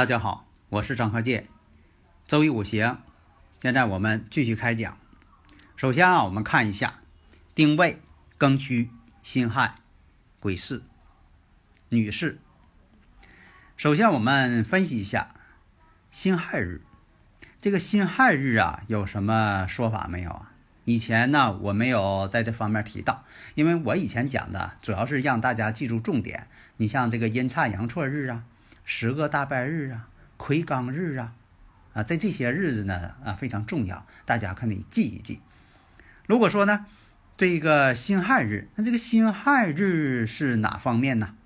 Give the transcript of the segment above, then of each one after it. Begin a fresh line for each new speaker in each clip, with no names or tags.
大家好，我是张鹤剑。周易五行，现在我们继续开讲。首先啊，我们看一下丁未、庚戌、辛亥、癸巳、女士。首先我们分析一下辛亥日。这个辛亥日啊，有什么说法没有啊？以前呢，我没有在这方面提到，因为我以前讲的主要是让大家记住重点。你像这个阴差阳错日啊。十个大拜日啊，魁罡日啊，啊，在这些日子呢啊非常重要，大家可以记一记。如果说呢，这个辛亥日，那这个辛亥日是哪方面呢？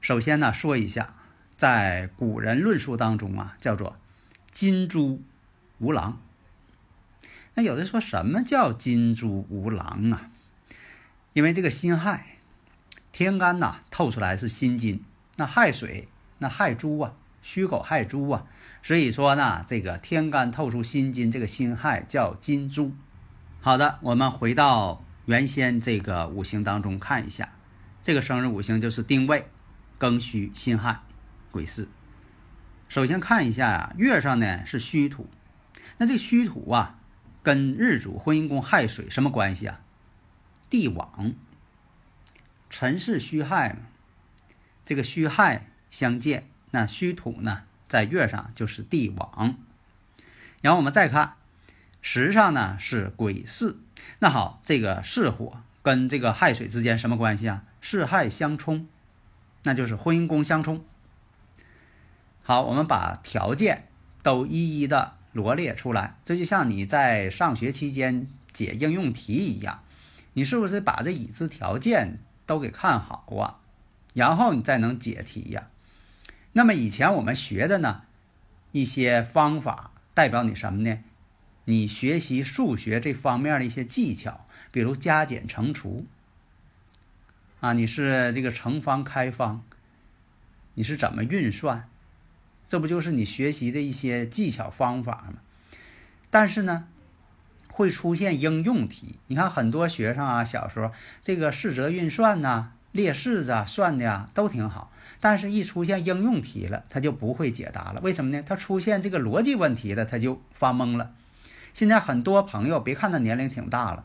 首先呢，说一下，在古人论述当中啊，叫做金猪无狼。那有的说什么叫金猪无狼啊？因为这个辛亥，天干呐透出来是辛金。那亥水，那亥猪啊，戌狗亥猪啊，所以说呢，这个天干透出辛金，这个辛亥叫金猪。好的，我们回到原先这个五行当中看一下，这个生日五行就是丁未、庚戌、辛亥、癸巳。首先看一下呀，月上呢是戌土，那这戌土啊，跟日主婚姻宫亥水什么关系啊？地网，辰是戌亥嘛。这个戌亥相见，那戌土呢，在月上就是地网。然后我们再看时上呢是癸巳，那好，这个巳火跟这个亥水之间什么关系啊？巳亥相冲，那就是婚姻宫相冲。好，我们把条件都一一的罗列出来，这就像你在上学期间解应用题一样，你是不是把这已知条件都给看好啊？然后你再能解题呀。那么以前我们学的呢，一些方法代表你什么呢？你学习数学这方面的一些技巧，比如加减乘除啊，你是这个乘方开方，你是怎么运算？这不就是你学习的一些技巧方法吗？但是呢，会出现应用题。你看很多学生啊，小时候这个四则运算呢。列式子啊，算的呀都挺好，但是一出现应用题了，他就不会解答了。为什么呢？他出现这个逻辑问题了，他就发懵了。现在很多朋友，别看他年龄挺大了，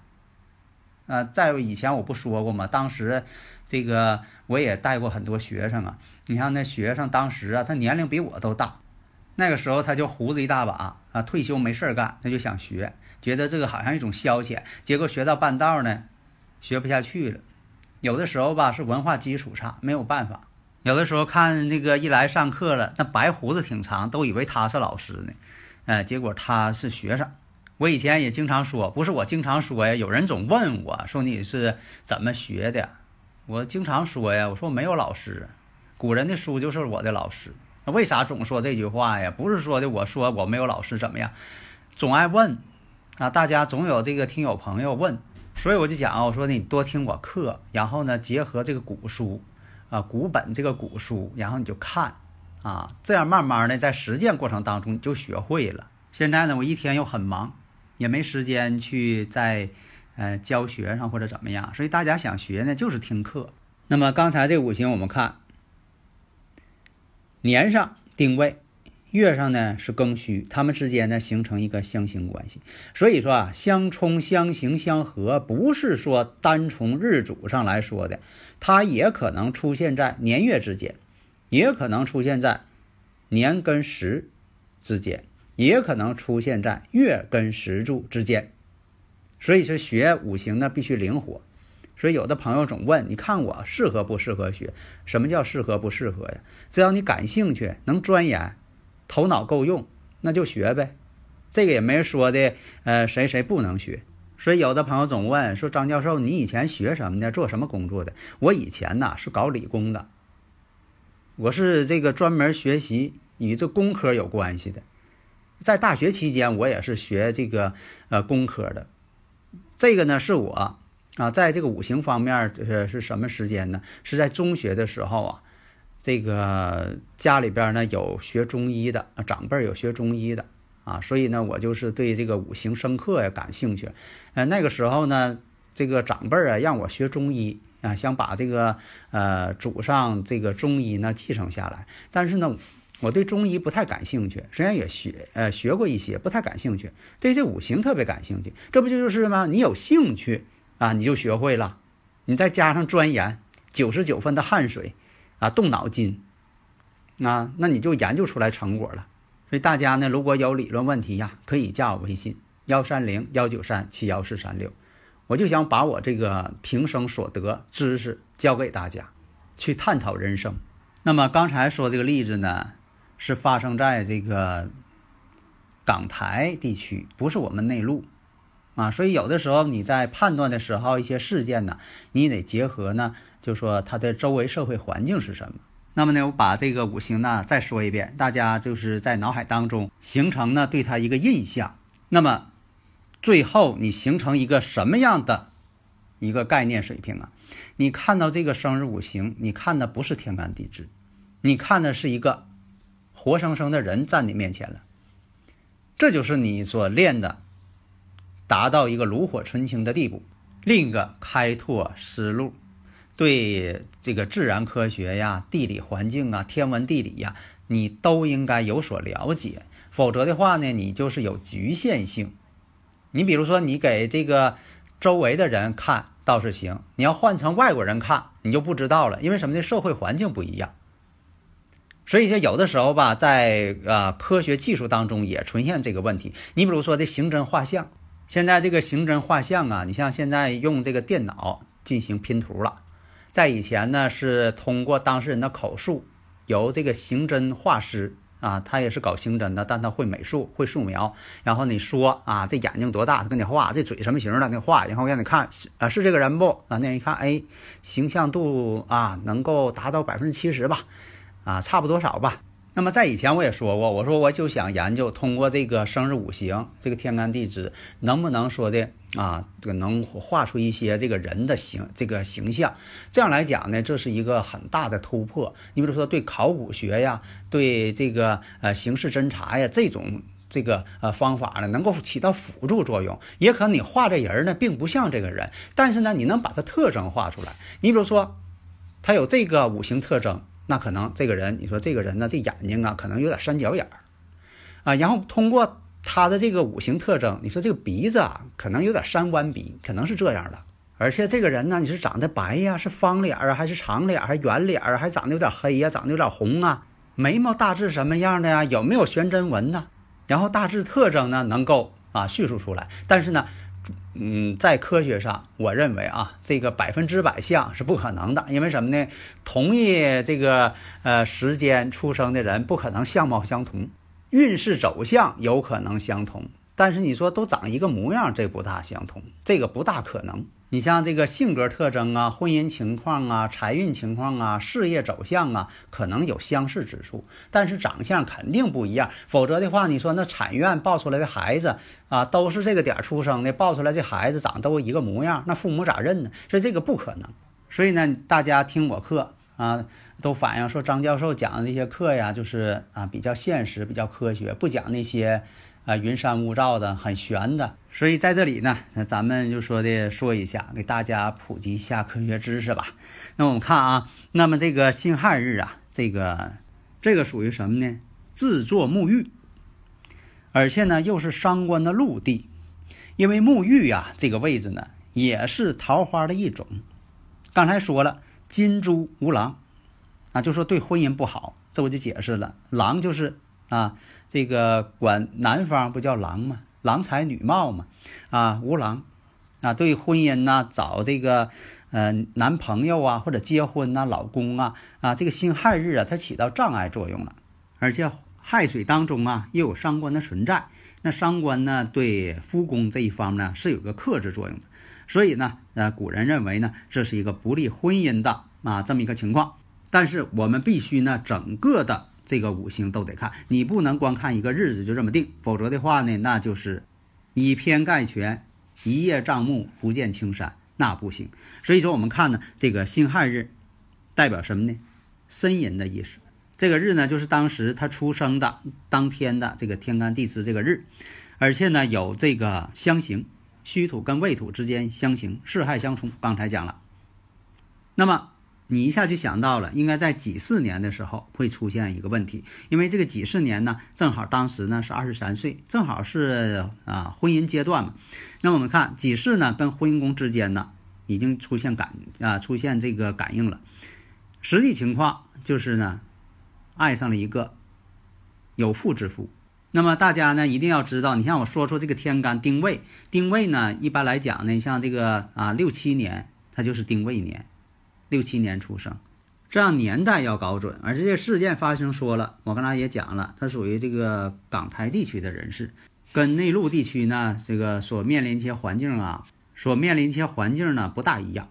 啊，在以前我不说过吗？当时这个我也带过很多学生啊。你看那学生当时啊，他年龄比我都大，那个时候他就胡子一大把啊，退休没事干，他就想学，觉得这个好像一种消遣。结果学到半道呢，学不下去了。有的时候吧是文化基础差，没有办法。有的时候看那个一来上课了，那白胡子挺长，都以为他是老师呢，哎，结果他是学生。我以前也经常说，不是我经常说呀，有人总问我说你是怎么学的，我经常说呀，我说没有老师，古人的书就是我的老师。那为啥总说这句话呀？不是说的我说我没有老师怎么样，总爱问啊，大家总有这个听友朋友问。所以我就讲啊，我说你多听我课，然后呢，结合这个古书，啊，古本这个古书，然后你就看，啊，这样慢慢的在实践过程当中你就学会了。现在呢，我一天又很忙，也没时间去在，呃，教学上或者怎么样，所以大家想学呢，就是听课。那么刚才这五行我们看，年上定位。月上呢是庚戌，它们之间呢形成一个相刑关系。所以说啊，相冲、相刑、相合，不是说单从日主上来说的，它也可能出现在年月之间，也可能出现在年跟时之间，也可能出现在月跟时柱之间。所以说学五行呢必须灵活。所以有的朋友总问，你看我适合不适合学？什么叫适合不适合呀？只要你感兴趣，能钻研。头脑够用，那就学呗。这个也没人说的，呃，谁谁不能学。所以有的朋友总问说：“张教授，你以前学什么的？做什么工作的？”我以前呐是搞理工的，我是这个专门学习与这工科有关系的。在大学期间，我也是学这个呃工科的。这个呢是我啊，在这个五行方面是是什么时间呢？是在中学的时候啊。这个家里边呢有学中医的长辈有学中医的啊，所以呢我就是对这个五行生克呀感兴趣。呃，那个时候呢，这个长辈啊让我学中医啊，想把这个呃祖上这个中医呢继承下来。但是呢，我对中医不太感兴趣，虽然也学呃学过一些，不太感兴趣。对这五行特别感兴趣，这不就就是吗？你有兴趣啊，你就学会了，你再加上钻研，九十九分的汗水。啊，动脑筋，啊，那你就研究出来成果了。所以大家呢，如果有理论问题呀，可以加我微信幺三零幺九三七幺四三六。我就想把我这个平生所得知识教给大家，去探讨人生。那么刚才说这个例子呢，是发生在这个港台地区，不是我们内陆啊。所以有的时候你在判断的时候，一些事件呢，你得结合呢。就说它的周围社会环境是什么？那么呢，我把这个五行呢再说一遍，大家就是在脑海当中形成呢对它一个印象。那么最后你形成一个什么样的一个概念水平啊？你看到这个生日五行，你看的不是天干地支，你看的是一个活生生的人站你面前了，这就是你所练的，达到一个炉火纯青的地步。另一个开拓思路。对这个自然科学呀、地理环境啊、天文地理呀，你都应该有所了解，否则的话呢，你就是有局限性。你比如说，你给这个周围的人看倒是行，你要换成外国人看，你就不知道了，因为什么呢？社会环境不一样。所以说，有的时候吧，在啊科学技术当中也出现这个问题。你比如说这刑侦画像，现在这个刑侦画像啊，你像现在用这个电脑进行拼图了。在以前呢，是通过当事人的口述，由这个刑侦画师啊，他也是搞刑侦的，但他会美术，会素描。然后你说啊，这眼睛多大，他给你画；这嘴什么形的，给你画。然后让你看，啊，是这个人不？啊，那人一看，哎，形象度啊，能够达到百分之七十吧，啊，差不多少吧。那么在以前我也说过，我说我就想研究通过这个生日五行，这个天干地支，能不能说的啊，这个能画出一些这个人的形这个形象。这样来讲呢，这是一个很大的突破。你比如说对考古学呀，对这个呃刑事侦查呀这种这个呃方法呢，能够起到辅助作用。也可能你画这人呢，并不像这个人，但是呢，你能把他特征画出来。你比如说，他有这个五行特征。那可能这个人，你说这个人呢，这眼睛啊，可能有点三角眼儿，啊，然后通过他的这个五行特征，你说这个鼻子啊，可能有点三弯鼻，可能是这样的。而且这个人呢，你是长得白呀，是方脸儿啊，还是长脸儿，还是圆脸啊，还长得有点黑呀，长得有点红啊？眉毛大致什么样的呀？有没有悬针纹呢？然后大致特征呢，能够啊叙述出来。但是呢。嗯，在科学上，我认为啊，这个百分之百像是不可能的，因为什么呢？同一这个呃时间出生的人，不可能相貌相同，运势走向有可能相同。但是你说都长一个模样，这不大相同，这个不大可能。你像这个性格特征啊、婚姻情况啊、财运情况啊、事业走向啊，可能有相似之处，但是长相肯定不一样。否则的话，你说那产院抱出来的孩子啊，都是这个点儿出生的，抱出来这孩子长都一个模样，那父母咋认呢？所以这个不可能。所以呢，大家听我课啊，都反映说张教授讲的这些课呀，就是啊比较现实、比较科学，不讲那些。啊，云山雾罩的，很玄的，所以在这里呢，那咱们就说的说一下，给大家普及一下科学知识吧。那我们看啊，那么这个辛亥日啊，这个这个属于什么呢？自作沐浴，而且呢又是伤官的禄地，因为沐浴呀这个位置呢也是桃花的一种。刚才说了，金猪无狼，啊，就说对婚姻不好，这我就解释了，狼就是啊。这个管男方不叫郎吗？郎才女貌嘛，啊，无郎，啊，对婚姻呐，找这个呃男朋友啊，或者结婚呐，老公啊，啊，这个辛亥日啊，它起到障碍作用了。而且亥水当中啊，又有伤官的存在，那伤官呢，对夫宫这一方呢是有个克制作用的，所以呢，呃，古人认为呢，这是一个不利婚姻的啊这么一个情况。但是我们必须呢，整个的这个五行都得看，你不能光看一个日子就这么定，否则的话呢，那就是以偏概全，一叶障目不见青山，那不行。所以说，我们看呢，这个辛亥日代表什么呢？呻吟的意思。这个日呢，就是当时他出生的当天的这个天干地支这个日，而且呢有这个相刑，戌土跟未土之间相刑，四害相冲。刚才讲了，那么你一下就想到了，应该在己巳年的时候会出现一个问题，因为这个己巳年呢，正好当时呢是二十三岁，正好是啊婚姻阶段嘛。那我们看己巳呢跟婚姻宫之间呢已经出现感啊出现这个感应了，实际情况就是呢。爱上了一个有妇之夫，那么大家呢一定要知道，你像我说说这个天干丁未，丁未呢一般来讲呢，像这个啊六七年，它就是丁未年，六七年出生，这样年代要搞准。而这些事件发生，说了，我刚才也讲了，它属于这个港台地区的人士，跟内陆地区呢这个所面临一些环境啊，所面临一些环境呢不大一样。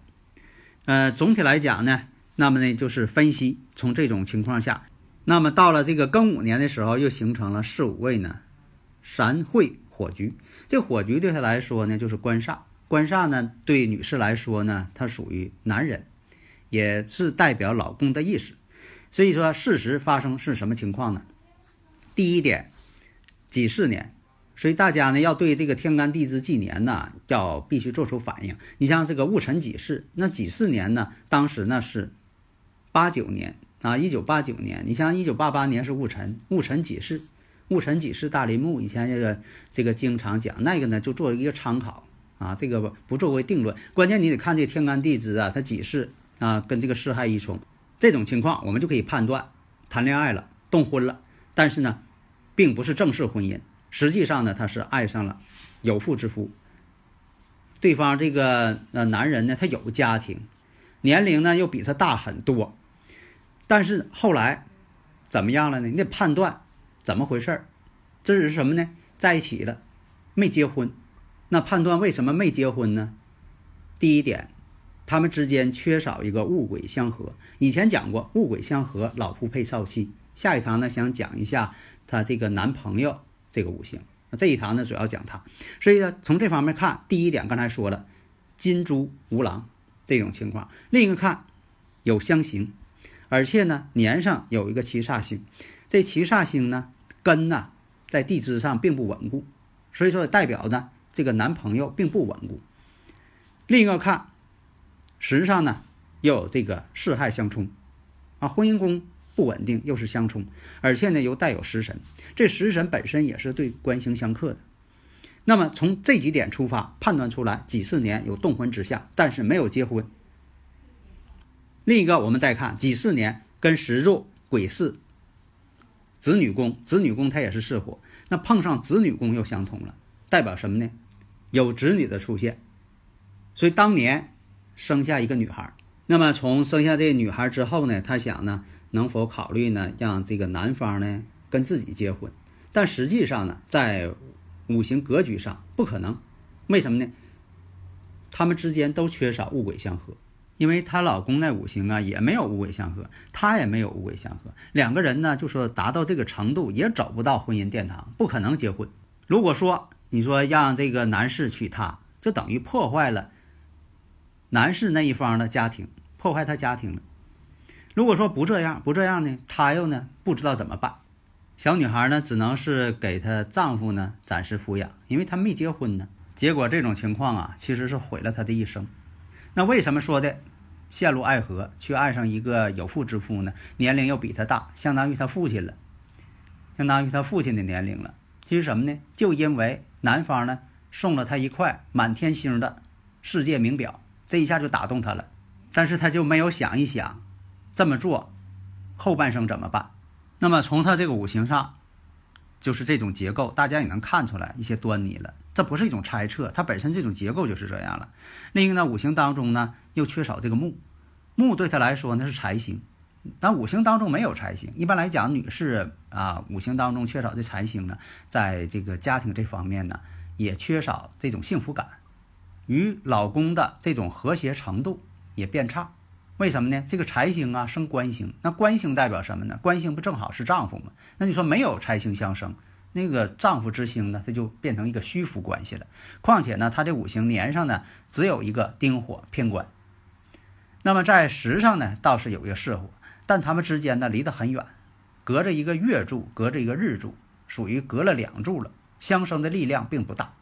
呃，总体来讲呢，那么呢就是分析从这种情况下。那么到了这个庚午年的时候，又形成了四五位呢，三会火局。这火局对他来说呢，就是官煞。官煞呢，对女士来说呢，它属于男人，也是代表老公的意思。所以说，事实发生是什么情况呢？第一点，己巳年，所以大家呢要对这个天干地支纪年呢，要必须做出反应。你像这个戊辰己巳，那己巳年呢，当时呢是八九年。啊，一九八九年，你像一九八八年是戊辰，戊辰己巳，戊辰己巳大林木，以前这个这个经常讲那个呢，就做一个参考啊，这个不作为定论，关键你得看这天干地支啊，它几巳啊，跟这个四害一冲，这种情况我们就可以判断谈恋爱了，动婚了，但是呢，并不是正式婚姻，实际上呢，他是爱上了有妇之夫，对方这个呃男人呢，他有家庭，年龄呢又比他大很多。但是后来怎么样了呢？你得判断怎么回事儿，这是什么呢？在一起了，没结婚。那判断为什么没结婚呢？第一点，他们之间缺少一个物鬼相合。以前讲过物鬼相合，老夫配少妻。下一堂呢，想讲一下他这个男朋友这个五行。那这一堂呢，主要讲他。所以呢，从这方面看，第一点刚才说了，金猪无狼这种情况。另一个看有相刑。而且呢，年上有一个七煞星，这七煞星呢根呢在地支上并不稳固，所以说代表呢这个男朋友并不稳固。另一个看，时上呢又有这个四害相冲，啊，婚姻宫不稳定又是相冲，而且呢又带有食神，这食神本身也是对官星相克的。那么从这几点出发判断出来，几四年有动婚之象，但是没有结婚。另一个，我们再看己巳年跟食柱癸巳，子女宫，子女宫它也是巳火，那碰上子女宫又相同了，代表什么呢？有子女的出现，所以当年生下一个女孩。那么从生下这个女孩之后呢，他想呢，能否考虑呢，让这个男方呢跟自己结婚？但实际上呢，在五行格局上不可能，为什么呢？他们之间都缺少物鬼相合。因为她老公那五行啊也没有五鬼相合，她也没有五鬼相合，两个人呢就说达到这个程度也走不到婚姻殿堂，不可能结婚。如果说你说让这个男士娶她，就等于破坏了男士那一方的家庭，破坏他家庭了。如果说不这样，不这样呢，她又呢不知道怎么办。小女孩呢只能是给她丈夫呢暂时抚养，因为她没结婚呢。结果这种情况啊，其实是毁了她的一生。那为什么说的陷入爱河，却爱上一个有妇之夫呢？年龄又比他大，相当于他父亲了，相当于他父亲的年龄了。其实什么呢？就因为男方呢送了他一块满天星的世界名表，这一下就打动他了。但是他就没有想一想，这么做后半生怎么办？那么从他这个五行上。就是这种结构，大家也能看出来一些端倪了。这不是一种猜测，它本身这种结构就是这样了。另一个呢，五行当中呢又缺少这个木，木对他来说那是财星，但五行当中没有财星，一般来讲，女士啊，五行当中缺少这财星呢，在这个家庭这方面呢，也缺少这种幸福感，与老公的这种和谐程度也变差。为什么呢？这个财星啊生官星，那官星代表什么呢？官星不正好是丈夫吗？那你说没有财星相生，那个丈夫之星呢，它就变成一个虚浮关系了。况且呢，他这五行年上呢，只有一个丁火偏官。那么在时上呢，倒是有一个巳火，但他们之间呢离得很远，隔着一个月柱，隔着一个日柱，属于隔了两柱了，相生的力量并不大。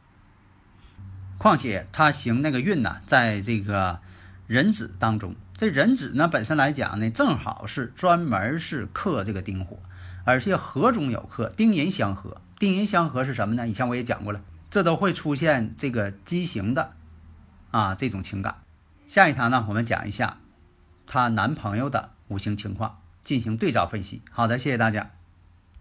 况且他行那个运呢，在这个壬子当中。这壬子呢，本身来讲呢，正好是专门是克这个丁火，而且合中有克，丁寅相合。丁寅相合是什么呢？以前我也讲过了，这都会出现这个畸形的啊这种情感。下一堂呢，我们讲一下她男朋友的五行情况，进行对照分析。好的，谢谢大家。